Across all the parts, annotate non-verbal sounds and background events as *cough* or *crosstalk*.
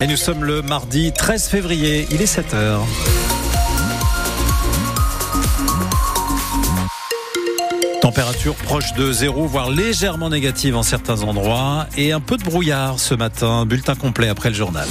Et nous sommes le mardi 13 février, il est 7h. Température proche de zéro, voire légèrement négative en certains endroits. Et un peu de brouillard ce matin. Bulletin complet après le journal.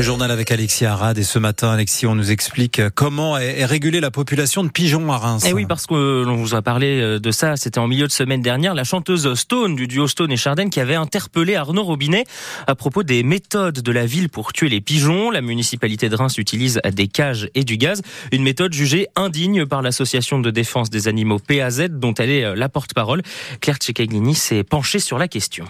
Le journal avec Alexis Arad et ce matin, Alexis, on nous explique comment est régulée la population de pigeons à Reims. Et eh oui, parce que l'on vous a parlé euh, de ça, c'était en milieu de semaine dernière, la chanteuse Stone du duo Stone et Chardin qui avait interpellé Arnaud Robinet à propos des méthodes de la ville pour tuer les pigeons. La municipalité de Reims utilise des cages et du gaz, une méthode jugée indigne par l'association de défense des animaux PAZ dont elle est euh, la porte-parole. Claire Tchecaglini s'est penchée sur la question.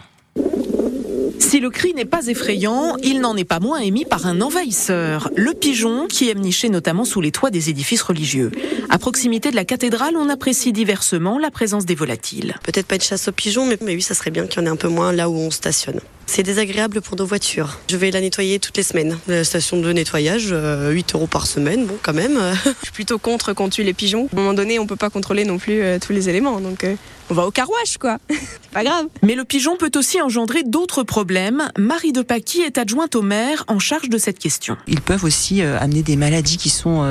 Si le cri n'est pas effrayant, il n'en est pas moins émis par un envahisseur, le pigeon, qui aime nicher notamment sous les toits des édifices religieux. À proximité de la cathédrale, on apprécie diversement la présence des volatiles. Peut-être pas de chasse aux pigeons, mais, oui, ça serait bien qu'il y en ait un peu moins là où on stationne. C'est désagréable pour nos voitures. Je vais la nettoyer toutes les semaines. La station de nettoyage, 8 euh, euros par semaine, bon quand même. *laughs* Je suis plutôt contre qu'on tue les pigeons. À un moment donné, on peut pas contrôler non plus euh, tous les éléments, donc euh, on va au carouage quoi. *laughs* C'est pas grave. Mais le pigeon peut aussi engendrer d'autres problèmes. Marie de Paquis est adjointe au maire en charge de cette question. Ils peuvent aussi amener des maladies qui sont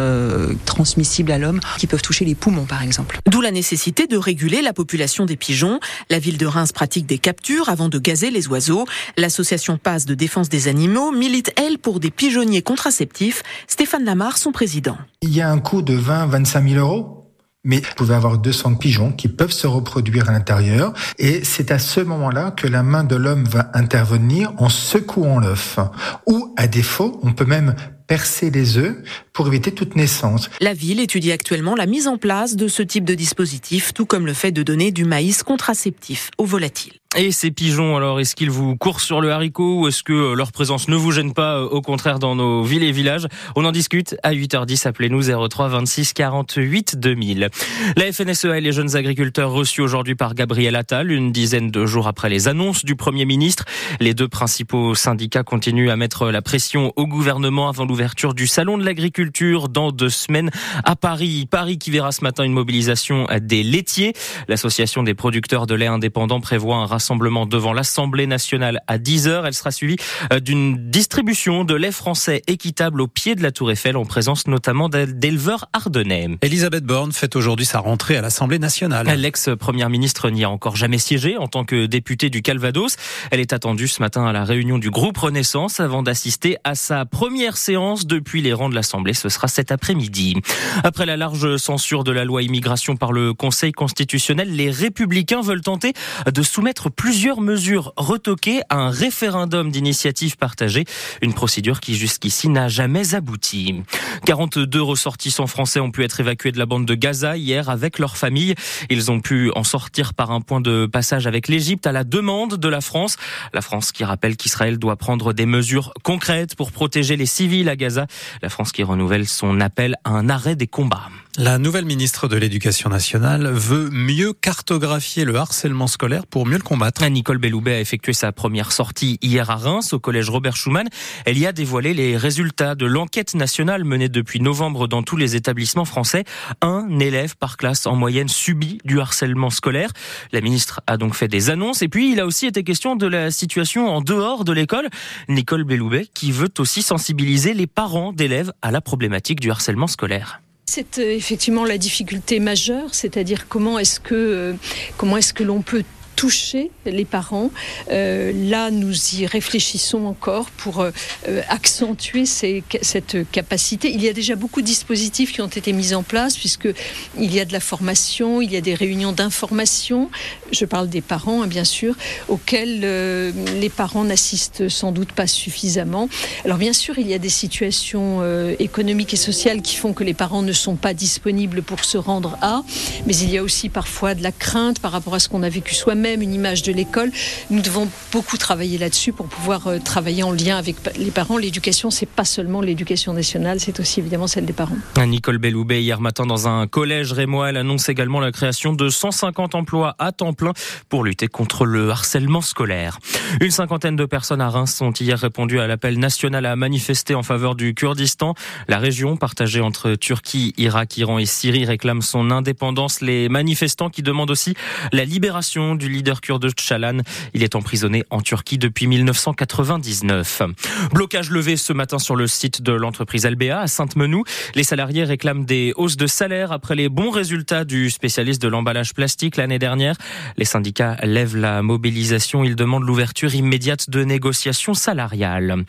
transmissibles à l'homme, qui peuvent toucher les poumons par exemple. D'où la nécessité de réguler la population des pigeons. La ville de Reims pratique des captures avant de gazer les oiseaux. L'association PASS de défense des animaux milite, elle, pour des pigeonniers contraceptifs. Stéphane Lamar, son président. Il y a un coût de 20-25 000 euros mais vous pouvez avoir 200 pigeons qui peuvent se reproduire à l'intérieur et c'est à ce moment-là que la main de l'homme va intervenir en secouant l'œuf. Ou à défaut, on peut même percer les œufs pour éviter toute naissance. La ville étudie actuellement la mise en place de ce type de dispositif, tout comme le fait de donner du maïs contraceptif aux volatiles. Et ces pigeons, alors, est-ce qu'ils vous courent sur le haricot ou est-ce que euh, leur présence ne vous gêne pas, euh, au contraire, dans nos villes et villages? On en discute à 8h10. Appelez-nous 03 26 48 2000. La FNSEA et les jeunes agriculteurs reçus aujourd'hui par Gabriel Attal, une dizaine de jours après les annonces du Premier ministre. Les deux principaux syndicats continuent à mettre la pression au gouvernement avant l'ouverture du Salon de l'agriculture dans deux semaines à Paris. Paris qui verra ce matin une mobilisation des laitiers. L'association des producteurs de lait indépendants prévoit un rassemblement devant l'Assemblée nationale à 10h. Elle sera suivie euh, d'une distribution de lait français équitable au pied de la Tour Eiffel en présence notamment d'éleveurs ardennais. Elisabeth Borne fait aujourd'hui sa rentrée à l'Assemblée nationale. L'ex-première ministre n'y a encore jamais siégé en tant que députée du Calvados. Elle est attendue ce matin à la réunion du groupe Renaissance avant d'assister à sa première séance depuis les rangs de l'Assemblée. Ce sera cet après-midi. Après la large censure de la loi immigration par le Conseil constitutionnel, les républicains veulent tenter de soumettre plusieurs mesures retoquées à un référendum d'initiative partagée, une procédure qui jusqu'ici n'a jamais abouti. 42 ressortissants français ont pu être évacués de la bande de Gaza hier avec leur famille. Ils ont pu en sortir par un point de passage avec l'Égypte à la demande de la France. La France qui rappelle qu'Israël doit prendre des mesures concrètes pour protéger les civils à Gaza. La France qui renouvelle son appel à un arrêt des combats. La nouvelle ministre de l'Éducation nationale veut mieux cartographier le harcèlement scolaire pour mieux le combattre. Nicole Belloubet a effectué sa première sortie hier à Reims au collège Robert Schumann. Elle y a dévoilé les résultats de l'enquête nationale menée depuis novembre dans tous les établissements français. Un élève par classe en moyenne subit du harcèlement scolaire. La ministre a donc fait des annonces et puis il a aussi été question de la situation en dehors de l'école. Nicole Belloubet qui veut aussi sensibiliser les parents d'élèves à la problématique du harcèlement scolaire. C'est euh, effectivement la difficulté majeure, c'est-à-dire comment est-ce que euh, comment est-ce que l'on peut toucher les parents. Euh, là, nous y réfléchissons encore pour euh, euh, accentuer cette capacité. Il y a déjà beaucoup de dispositifs qui ont été mis en place, puisque il y a de la formation, il y a des réunions d'information. Je parle des parents, hein, bien sûr, auxquelles les parents n'assistent sans doute pas suffisamment. Alors, bien sûr, il y a des situations économiques et sociales qui font que les parents ne sont pas disponibles pour se rendre à, mais il y a aussi parfois de la crainte par rapport à ce qu'on a vécu soi-même une image de l'école. Nous devons beaucoup travailler là-dessus pour pouvoir euh, travailler en lien avec les parents. L'éducation, c'est pas seulement l'éducation nationale, c'est aussi évidemment celle des parents. Nicole Belloubet, hier matin dans un collège rémois, elle annonce également la création de 150 emplois à temps plein pour lutter contre le harcèlement scolaire. Une cinquantaine de personnes à Reims ont hier répondu à l'appel national à manifester en faveur du Kurdistan. La région, partagée entre Turquie, Irak, Iran et Syrie, réclame son indépendance. Les manifestants qui demandent aussi la libération du leader kurde Chalan. Il est emprisonné en Turquie depuis 1999. Blocage levé ce matin sur le site de l'entreprise Albea à Sainte-Menou. Les salariés réclament des hausses de salaire après les bons résultats du spécialiste de l'emballage plastique l'année dernière. Les syndicats lèvent la mobilisation. Ils demandent l'ouverture immédiate de négociations salariales.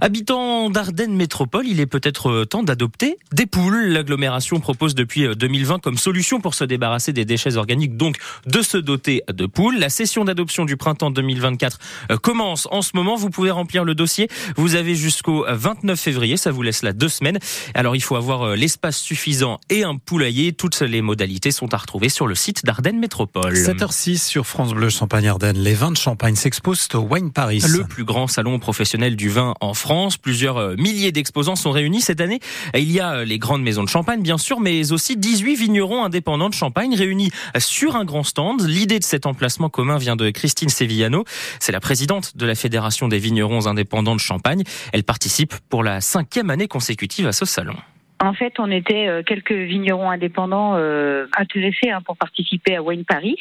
Habitant d'Ardennes Métropole, il est peut-être temps d'adopter des poules. L'agglomération propose depuis 2020 comme solution pour se débarrasser des déchets organiques, donc de se doter de poules. La session d'adoption du printemps 2024 commence en ce moment. Vous pouvez remplir le dossier. Vous avez jusqu'au 29 février. Ça vous laisse là deux semaines. Alors, il faut avoir l'espace suffisant et un poulailler. Toutes les modalités sont à retrouver sur le site d'Ardennes Métropole. 7h06 sur France Bleu Champagne-Ardenne. Les vins de Champagne s'exposent au Wine Paris. Le plus grand salon professionnel du vin en France. Plusieurs milliers d'exposants sont réunis cette année. Il y a les grandes maisons de champagne, bien sûr, mais aussi 18 vignerons indépendants de Champagne réunis sur un grand stand. L'idée de cet emplacement commun vient de Christine Sevillano. C'est la présidente de la Fédération des vignerons indépendants de Champagne. Elle participe pour la cinquième année consécutive à ce salon. En fait, on était quelques vignerons indépendants euh, intéressés hein, pour participer à Wine Paris.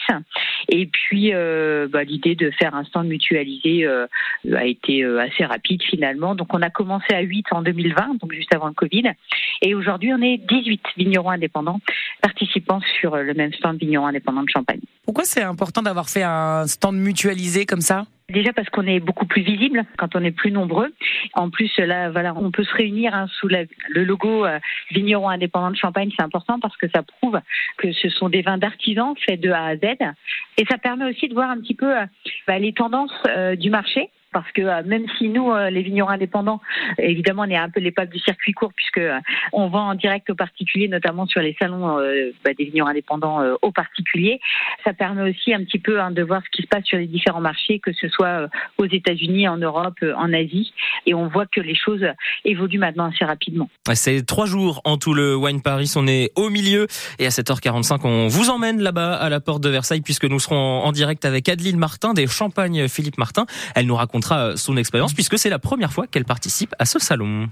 Et puis, euh, bah, l'idée de faire un stand mutualisé euh, a été assez rapide finalement. Donc, on a commencé à 8 en 2020, donc juste avant le Covid. Et aujourd'hui, on est 18 vignerons indépendants participant sur le même stand vignerons indépendants de Champagne. Pourquoi c'est important d'avoir fait un stand mutualisé comme ça? Déjà parce qu'on est beaucoup plus visible quand on est plus nombreux. En plus, là, voilà, on peut se réunir hein, sous le logo euh, vigneron indépendant de Champagne. C'est important parce que ça prouve que ce sont des vins d'artisans faits de A à Z. Et ça permet aussi de voir un petit peu euh, bah, les tendances euh, du marché parce que euh, même si nous, euh, les vignerons indépendants, évidemment, on est un peu les papes du circuit court puisque euh, on vend en direct aux particuliers, notamment sur les salons bah, des vignerons indépendants aux particuliers. Ça permet aussi un petit peu hein, de voir ce qui se passe sur les différents marchés, que ce soit aux États-Unis, en Europe, en Asie, et on voit que les choses évoluent maintenant assez rapidement. C'est trois jours en tout le Wine Paris. On est au milieu et à 7h45, on vous emmène là-bas à la porte de Versailles puisque nous serons en direct avec Adeline Martin des Champagnes Philippe Martin. Elle nous raconte son expérience puisque c'est la première fois qu'elle participe à ce salon.